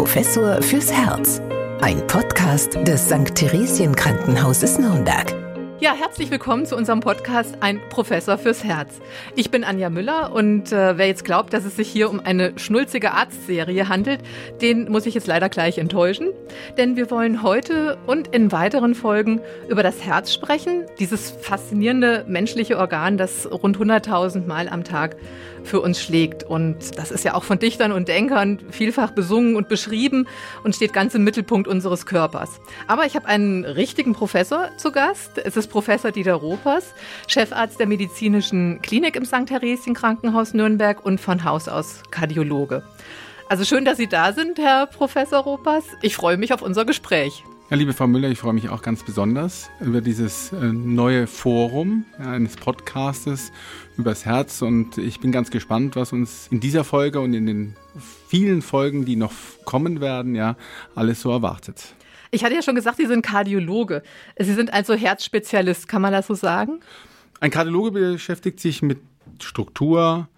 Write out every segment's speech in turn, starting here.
Professor fürs Herz. Ein Podcast des St. Theresien Krankenhauses Nürnberg. Ja, herzlich willkommen zu unserem Podcast Ein Professor fürs Herz. Ich bin Anja Müller und äh, wer jetzt glaubt, dass es sich hier um eine schnulzige Arztserie handelt, den muss ich jetzt leider gleich enttäuschen. Denn wir wollen heute und in weiteren Folgen über das Herz sprechen, dieses faszinierende menschliche Organ, das rund 100.000 Mal am Tag für uns schlägt. Und das ist ja auch von Dichtern und Denkern vielfach besungen und beschrieben und steht ganz im Mittelpunkt unseres Körpers. Aber ich habe einen richtigen Professor zu Gast. Es ist Professor Dieter Ropers, Chefarzt der medizinischen Klinik im St. Theresien Krankenhaus Nürnberg und von Haus aus Kardiologe. Also schön, dass Sie da sind, Herr Professor Ropers. Ich freue mich auf unser Gespräch. Ja, liebe Frau Müller, ich freue mich auch ganz besonders über dieses äh, neue Forum eines Podcastes übers Herz und ich bin ganz gespannt, was uns in dieser Folge und in den vielen Folgen, die noch kommen werden, ja, alles so erwartet. Ich hatte ja schon gesagt, Sie sind Kardiologe. Sie sind also Herzspezialist, kann man das so sagen? Ein Kardiologe beschäftigt sich mit Struktur,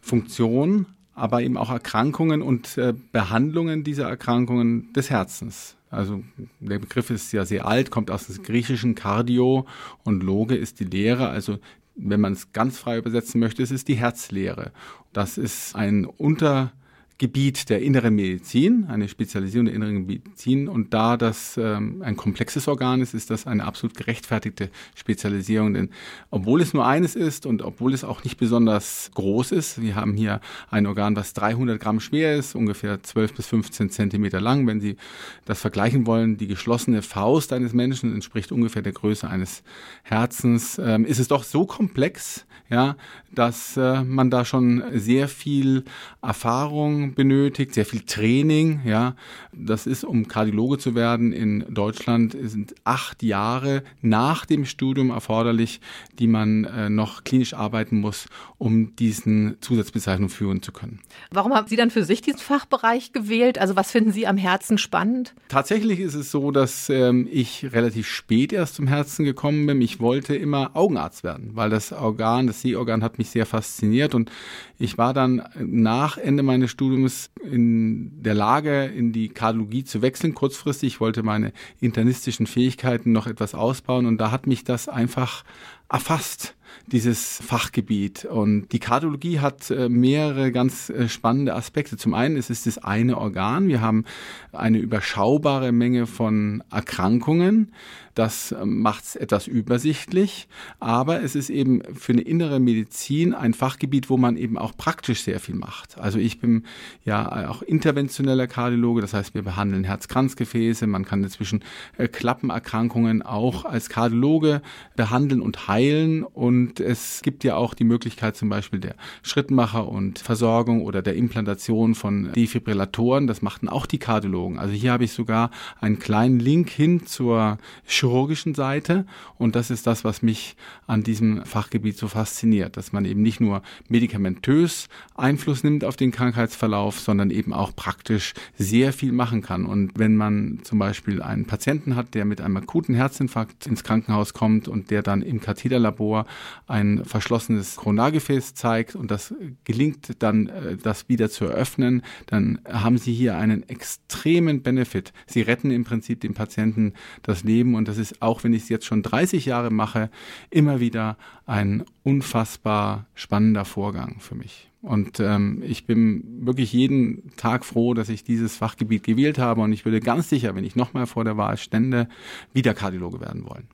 Funktion, aber eben auch Erkrankungen und äh, Behandlungen dieser Erkrankungen des Herzens. Also der Begriff ist ja sehr alt, kommt aus dem griechischen Cardio und Loge ist die Lehre. Also wenn man es ganz frei übersetzen möchte, es ist die Herzlehre. Das ist ein Unter Gebiet der inneren Medizin, eine Spezialisierung der inneren Medizin. Und da das ähm, ein komplexes Organ ist, ist das eine absolut gerechtfertigte Spezialisierung. Denn obwohl es nur eines ist und obwohl es auch nicht besonders groß ist, wir haben hier ein Organ, was 300 Gramm schwer ist, ungefähr 12 bis 15 Zentimeter lang. Wenn Sie das vergleichen wollen, die geschlossene Faust eines Menschen entspricht ungefähr der Größe eines Herzens, ähm, ist es doch so komplex, ja, dass äh, man da schon sehr viel Erfahrung benötigt, sehr viel Training. Ja, das ist, um Kardiologe zu werden in Deutschland, sind acht Jahre nach dem Studium erforderlich, die man äh, noch klinisch arbeiten muss, um diesen Zusatzbezeichnung führen zu können. Warum haben Sie dann für sich diesen Fachbereich gewählt? Also was finden Sie am Herzen spannend? Tatsächlich ist es so, dass ähm, ich relativ spät erst zum Herzen gekommen bin. Ich wollte immer Augenarzt werden, weil das Organ, das Sehorgan hat mich sehr fasziniert und ich war dann nach Ende meines Studiums in der Lage, in die Kardiologie zu wechseln. Kurzfristig ich wollte meine internistischen Fähigkeiten noch etwas ausbauen und da hat mich das einfach erfasst dieses Fachgebiet. Und die Kardiologie hat äh, mehrere ganz äh, spannende Aspekte. Zum einen ist es das eine Organ. Wir haben eine überschaubare Menge von Erkrankungen. Das ähm, macht es etwas übersichtlich. Aber es ist eben für eine innere Medizin ein Fachgebiet, wo man eben auch praktisch sehr viel macht. Also ich bin ja auch interventioneller Kardiologe. Das heißt, wir behandeln Herzkranzgefäße. Man kann inzwischen äh, Klappenerkrankungen auch als Kardiologe behandeln und heilen. Und es gibt ja auch die Möglichkeit zum Beispiel der Schrittmacher und Versorgung oder der Implantation von Defibrillatoren. Das machten auch die Kardiologen. Also hier habe ich sogar einen kleinen Link hin zur chirurgischen Seite. Und das ist das, was mich an diesem Fachgebiet so fasziniert, dass man eben nicht nur medikamentös Einfluss nimmt auf den Krankheitsverlauf, sondern eben auch praktisch sehr viel machen kann. Und wenn man zum Beispiel einen Patienten hat, der mit einem akuten Herzinfarkt ins Krankenhaus kommt und der dann im Katheterlabor ein verschlossenes Koronargefäß zeigt und das gelingt dann, äh, das wieder zu eröffnen, dann haben Sie hier einen extremen Benefit. Sie retten im Prinzip dem Patienten das Leben und das ist, auch wenn ich es jetzt schon 30 Jahre mache, immer wieder ein unfassbar spannender Vorgang für mich. Und ähm, ich bin wirklich jeden Tag froh, dass ich dieses Fachgebiet gewählt habe und ich würde ganz sicher, wenn ich nochmal vor der Wahl stände, wieder Kardiologe werden wollen.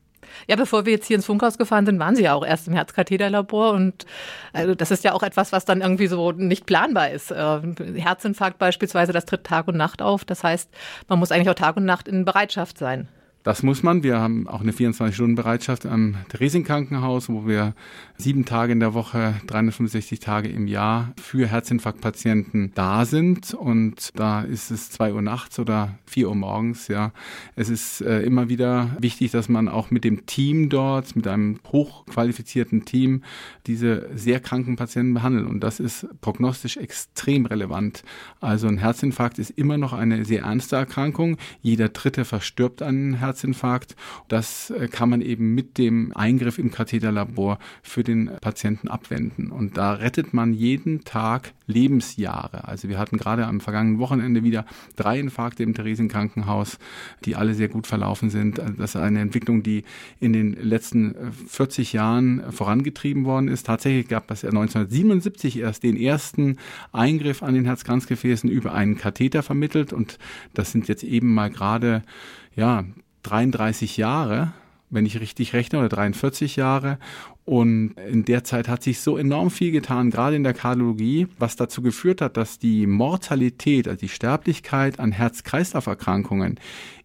Ja, bevor wir jetzt hier ins Funkhaus gefahren sind, waren Sie ja auch erst im Herzkatheterlabor und also das ist ja auch etwas, was dann irgendwie so nicht planbar ist. Äh, Herzinfarkt beispielsweise, das tritt Tag und Nacht auf. Das heißt, man muss eigentlich auch Tag und Nacht in Bereitschaft sein. Das muss man. Wir haben auch eine 24-Stunden-Bereitschaft am Theresienkrankenhaus, wo wir sieben Tage in der Woche, 365 Tage im Jahr für Herzinfarktpatienten da sind. Und da ist es zwei Uhr nachts oder vier Uhr morgens. Ja, es ist äh, immer wieder wichtig, dass man auch mit dem Team dort, mit einem hochqualifizierten Team, diese sehr kranken Patienten behandelt. Und das ist prognostisch extrem relevant. Also ein Herzinfarkt ist immer noch eine sehr ernste Erkrankung. Jeder Dritte verstirbt an Herzinfarkt. Herzinfarkt. Das äh, kann man eben mit dem Eingriff im Katheterlabor für den Patienten abwenden. Und da rettet man jeden Tag Lebensjahre. Also wir hatten gerade am vergangenen Wochenende wieder drei Infarkte im Theresienkrankenhaus, die alle sehr gut verlaufen sind. Also das ist eine Entwicklung, die in den letzten 40 äh, Jahren vorangetrieben worden ist. Tatsächlich gab es 1977 erst den ersten Eingriff an den Herzkranzgefäßen über einen Katheter vermittelt und das sind jetzt eben mal gerade ja 33 Jahre wenn ich richtig rechne, oder 43 Jahre. Und in der Zeit hat sich so enorm viel getan, gerade in der Kardiologie, was dazu geführt hat, dass die Mortalität, also die Sterblichkeit an Herz-Kreislauf-Erkrankungen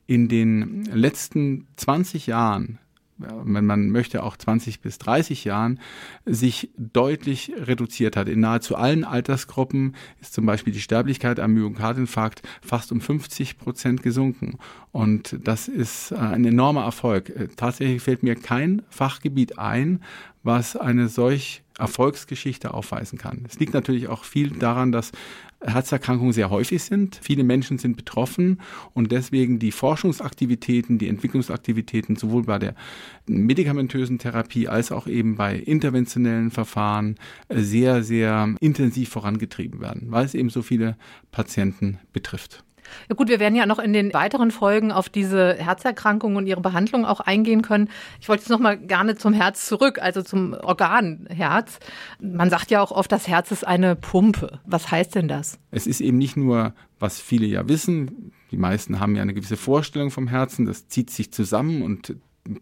in den letzten 20 Jahren wenn man möchte, auch 20 bis 30 Jahren, sich deutlich reduziert hat. In nahezu allen Altersgruppen ist zum Beispiel die Sterblichkeit am Myokardinfarkt fast um 50 Prozent gesunken. Und das ist ein enormer Erfolg. Tatsächlich fällt mir kein Fachgebiet ein, was eine solch Erfolgsgeschichte aufweisen kann. Es liegt natürlich auch viel daran, dass Herzerkrankungen sehr häufig sind. Viele Menschen sind betroffen und deswegen die Forschungsaktivitäten, die Entwicklungsaktivitäten sowohl bei der medikamentösen Therapie als auch eben bei interventionellen Verfahren sehr, sehr intensiv vorangetrieben werden, weil es eben so viele Patienten betrifft. Ja gut, wir werden ja noch in den weiteren Folgen auf diese Herzerkrankungen und ihre Behandlung auch eingehen können. Ich wollte jetzt noch mal gerne zum Herz zurück, also zum Organ Herz. Man sagt ja auch oft, das Herz ist eine Pumpe. Was heißt denn das? Es ist eben nicht nur, was viele ja wissen, die meisten haben ja eine gewisse Vorstellung vom Herzen, das zieht sich zusammen und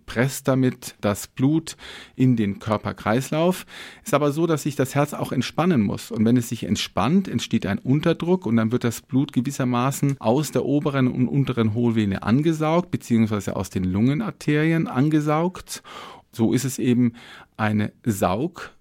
presst damit das Blut in den Körperkreislauf. Ist aber so, dass sich das Herz auch entspannen muss. Und wenn es sich entspannt, entsteht ein Unterdruck und dann wird das Blut gewissermaßen aus der oberen und unteren Hohlvene angesaugt, beziehungsweise aus den Lungenarterien angesaugt. So ist es eben eine Saug-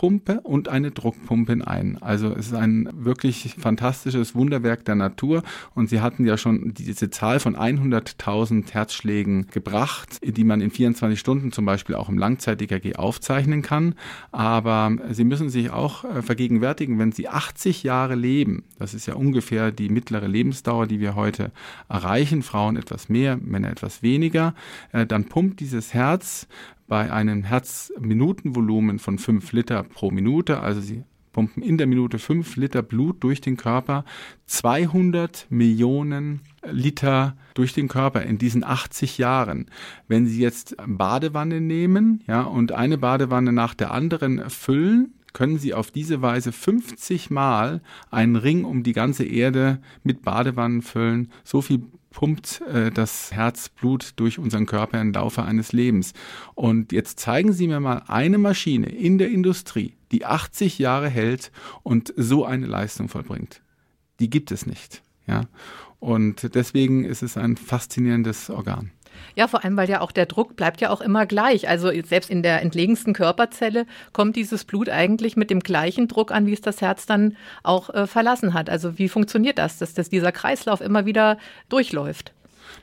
Pumpe und eine Druckpumpe in einen. Also es ist ein wirklich fantastisches Wunderwerk der Natur und sie hatten ja schon diese Zahl von 100.000 Herzschlägen gebracht, die man in 24 Stunden zum Beispiel auch im Langzeit-EKG aufzeichnen kann. Aber sie müssen sich auch äh, vergegenwärtigen, wenn sie 80 Jahre leben, das ist ja ungefähr die mittlere Lebensdauer, die wir heute erreichen, Frauen etwas mehr, Männer etwas weniger, äh, dann pumpt dieses Herz bei einem Herzminutenvolumen von fünf Liter pro Minute, also sie pumpen in der Minute fünf Liter Blut durch den Körper, 200 Millionen Liter durch den Körper in diesen 80 Jahren. Wenn Sie jetzt Badewanne nehmen, ja, und eine Badewanne nach der anderen füllen, können Sie auf diese Weise 50 Mal einen Ring um die ganze Erde mit Badewannen füllen. So viel pumpt äh, das Herzblut durch unseren Körper im Laufe eines Lebens. Und jetzt zeigen Sie mir mal eine Maschine in der Industrie, die 80 Jahre hält und so eine Leistung vollbringt. Die gibt es nicht. Ja? Und deswegen ist es ein faszinierendes Organ. Ja, vor allem, weil ja auch der Druck bleibt ja auch immer gleich. Also selbst in der entlegensten Körperzelle kommt dieses Blut eigentlich mit dem gleichen Druck an, wie es das Herz dann auch äh, verlassen hat. Also wie funktioniert das, dass, dass dieser Kreislauf immer wieder durchläuft?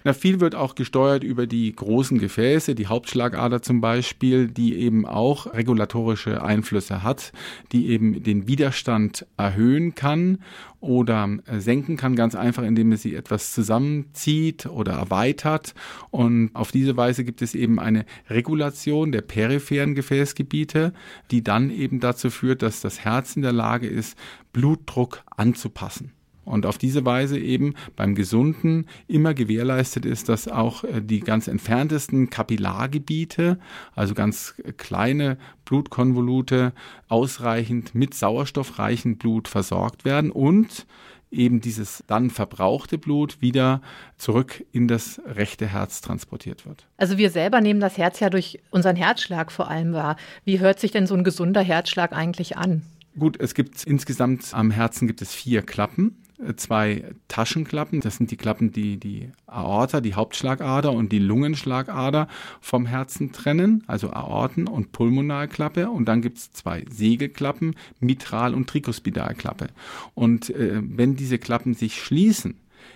Na, viel wird auch gesteuert über die großen Gefäße, die Hauptschlagader zum Beispiel, die eben auch regulatorische Einflüsse hat, die eben den Widerstand erhöhen kann oder äh, senken kann, ganz einfach, indem es sie etwas zusammenzieht oder erweitert. Und auf diese Weise gibt es eben eine Regulation der peripheren Gefäßgebiete, die dann eben dazu führt, dass das Herz in der Lage ist, Blutdruck anzupassen. Und auf diese Weise eben beim Gesunden immer gewährleistet ist, dass auch äh, die ganz entferntesten Kapillargebiete, also ganz kleine Blutkonvolute, ausreichend mit sauerstoffreichem Blut versorgt werden und eben dieses dann verbrauchte Blut wieder zurück in das rechte Herz transportiert wird. Also wir selber nehmen das Herz ja durch unseren Herzschlag vor allem wahr. Wie hört sich denn so ein gesunder Herzschlag eigentlich an? Gut, es gibt insgesamt am Herzen gibt es vier Klappen zwei Taschenklappen. Das sind die Klappen, die die Aorta, die Hauptschlagader und die Lungenschlagader vom Herzen trennen, also Aorten- und Pulmonalklappe. Und dann gibt es zwei Segelklappen, Mitral- und Trikospidalklappe. Und äh, wenn diese Klappen sich schließen,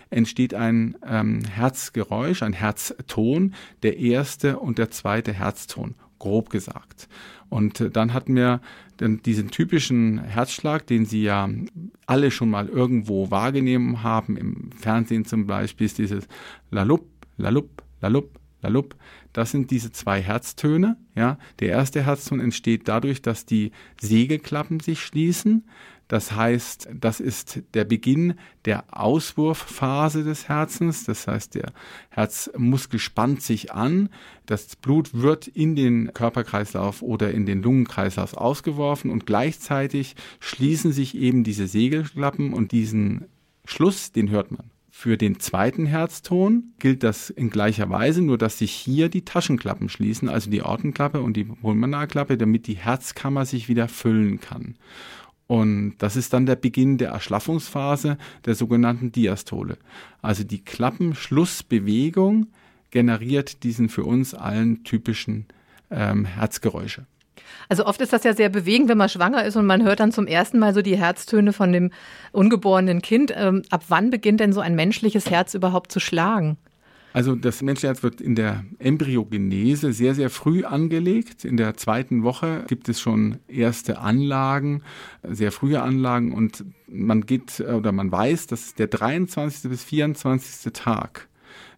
entsteht ein ähm, Herzgeräusch, ein Herzton, der erste und der zweite Herzton, grob gesagt. Und äh, dann hatten wir diesen typischen Herzschlag, den Sie ja alle schon mal irgendwo wahrgenommen haben, im Fernsehen zum Beispiel, ist dieses Lalup, Lalup, Lalup, Lalup, das sind diese zwei Herztöne. Ja. Der erste Herzton entsteht dadurch, dass die Segelklappen sich schließen. Das heißt, das ist der Beginn der Auswurfphase des Herzens. Das heißt, der Herzmuskel spannt sich an. Das Blut wird in den Körperkreislauf oder in den Lungenkreislauf ausgeworfen und gleichzeitig schließen sich eben diese Segelklappen und diesen Schluss, den hört man. Für den zweiten Herzton gilt das in gleicher Weise, nur dass sich hier die Taschenklappen schließen, also die Ortenklappe und die Pulmonarklappe, damit die Herzkammer sich wieder füllen kann. Und das ist dann der Beginn der Erschlaffungsphase der sogenannten Diastole. Also die Klappenschlussbewegung generiert diesen für uns allen typischen ähm, Herzgeräusche. Also oft ist das ja sehr bewegend, wenn man schwanger ist und man hört dann zum ersten Mal so die Herztöne von dem ungeborenen Kind. Ähm, ab wann beginnt denn so ein menschliches Herz überhaupt zu schlagen? Also das Menschenherz wird in der Embryogenese sehr, sehr früh angelegt. In der zweiten Woche gibt es schon erste Anlagen, sehr frühe Anlagen und man geht oder man weiß, dass der 23. bis 24. Tag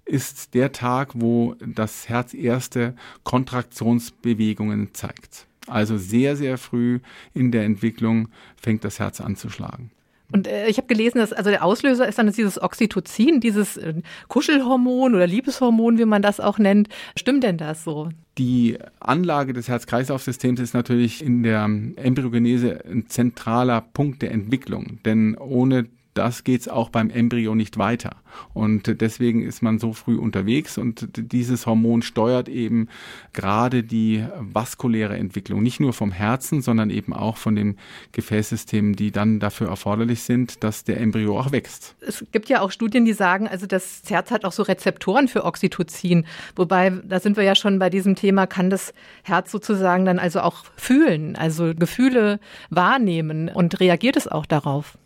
ist der Tag, wo das Herz erste Kontraktionsbewegungen zeigt. Also sehr, sehr früh in der Entwicklung fängt das Herz an zu schlagen. Und äh, ich habe gelesen, dass also der Auslöser ist dann dieses Oxytocin, dieses äh, Kuschelhormon oder Liebeshormon, wie man das auch nennt. Stimmt denn das so? Die Anlage des Herz-Kreislauf-Systems ist natürlich in der Embryogenese ein zentraler Punkt der Entwicklung, denn ohne das geht's auch beim Embryo nicht weiter. Und deswegen ist man so früh unterwegs und dieses Hormon steuert eben gerade die vaskuläre Entwicklung, nicht nur vom Herzen, sondern eben auch von den Gefäßsystemen, die dann dafür erforderlich sind, dass der Embryo auch wächst. Es gibt ja auch Studien, die sagen, also das Herz hat auch so Rezeptoren für Oxytocin. Wobei, da sind wir ja schon bei diesem Thema, kann das Herz sozusagen dann also auch fühlen, also Gefühle wahrnehmen und reagiert es auch darauf?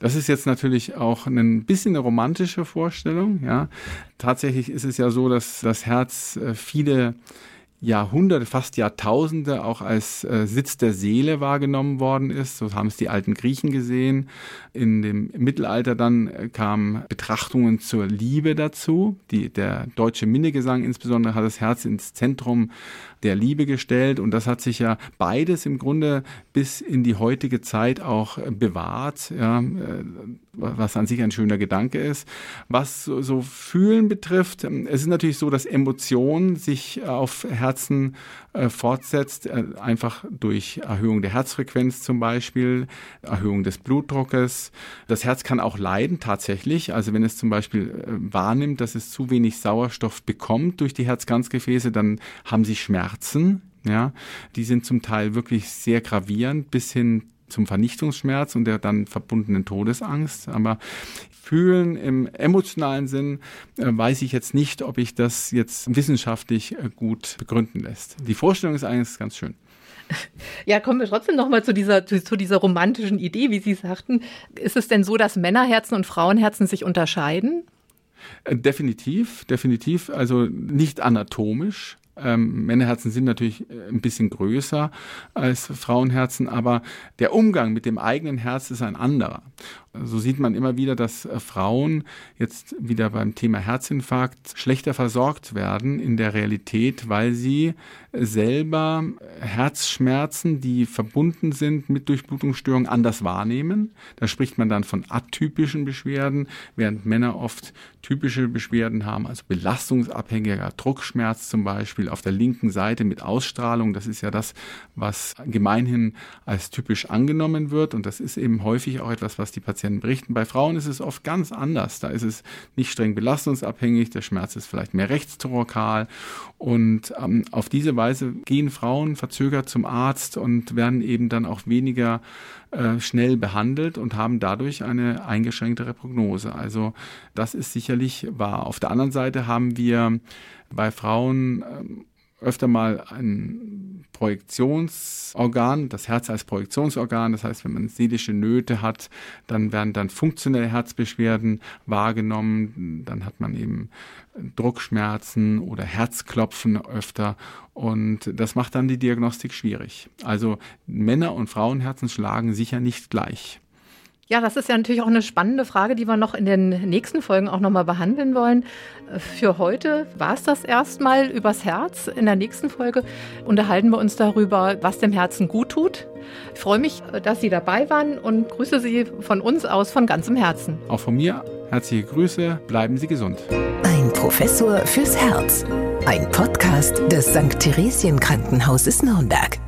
Das ist jetzt natürlich auch ein bisschen eine romantische Vorstellung. Ja, tatsächlich ist es ja so, dass das Herz äh, viele Jahrhunderte, fast Jahrtausende auch als äh, Sitz der Seele wahrgenommen worden ist. So haben es die alten Griechen gesehen. In dem Mittelalter dann äh, kamen Betrachtungen zur Liebe dazu. Die, der deutsche Minnegesang insbesondere hat das Herz ins Zentrum der Liebe gestellt und das hat sich ja beides im Grunde bis in die heutige Zeit auch bewahrt, ja, äh, was an sich ein schöner Gedanke ist. Was so, so Fühlen betrifft, ähm, es ist natürlich so, dass Emotionen sich auf Herzen äh, fortsetzt, äh, einfach durch Erhöhung der Herzfrequenz zum Beispiel, Erhöhung des Blutdruckes. Das Herz kann auch leiden tatsächlich. Also wenn es zum Beispiel äh, wahrnimmt, dass es zu wenig Sauerstoff bekommt durch die Herzkranzgefäße, dann haben sie Schmerzen. Ja, die sind zum Teil wirklich sehr gravierend bis hin zum Vernichtungsschmerz und der dann verbundenen Todesangst. Aber fühlen im emotionalen Sinn äh, weiß ich jetzt nicht, ob ich das jetzt wissenschaftlich äh, gut begründen lässt. Die Vorstellung ist eigentlich ganz schön. Ja, kommen wir trotzdem nochmal zu dieser, zu, zu dieser romantischen Idee, wie Sie sagten. Ist es denn so, dass Männerherzen und Frauenherzen sich unterscheiden? Äh, definitiv, definitiv. Also nicht anatomisch. Ähm, Männerherzen sind natürlich äh, ein bisschen größer als Frauenherzen, aber der Umgang mit dem eigenen Herz ist ein anderer. So sieht man immer wieder, dass äh, Frauen jetzt wieder beim Thema Herzinfarkt schlechter versorgt werden in der Realität, weil sie selber Herzschmerzen, die verbunden sind mit Durchblutungsstörungen, anders wahrnehmen. Da spricht man dann von atypischen Beschwerden, während Männer oft typische Beschwerden haben, also belastungsabhängiger Druckschmerz zum Beispiel auf der linken Seite mit Ausstrahlung. Das ist ja das, was gemeinhin als typisch angenommen wird. Und das ist eben häufig auch etwas, was die Patienten berichten. Bei Frauen ist es oft ganz anders. Da ist es nicht streng belastungsabhängig. Der Schmerz ist vielleicht mehr rechtstorokal. Und ähm, auf diese Weise gehen Frauen verzögert zum Arzt und werden eben dann auch weniger äh, schnell behandelt und haben dadurch eine eingeschränktere Prognose. Also das ist sicherlich wahr. Auf der anderen Seite haben wir bei Frauen ähm, öfter mal ein Projektionsorgan, das Herz als Projektionsorgan. Das heißt, wenn man seelische Nöte hat, dann werden dann funktionelle Herzbeschwerden wahrgenommen. Dann hat man eben Druckschmerzen oder Herzklopfen öfter. Und das macht dann die Diagnostik schwierig. Also Männer- und Frauenherzen schlagen sicher nicht gleich. Ja, das ist ja natürlich auch eine spannende Frage, die wir noch in den nächsten Folgen auch nochmal behandeln wollen. Für heute war es das erstmal übers Herz. In der nächsten Folge unterhalten wir uns darüber, was dem Herzen gut tut. Ich freue mich, dass Sie dabei waren und grüße Sie von uns aus von ganzem Herzen. Auch von mir herzliche Grüße, bleiben Sie gesund. Ein Professor fürs Herz. Ein Podcast des St. Theresien Krankenhauses Nürnberg.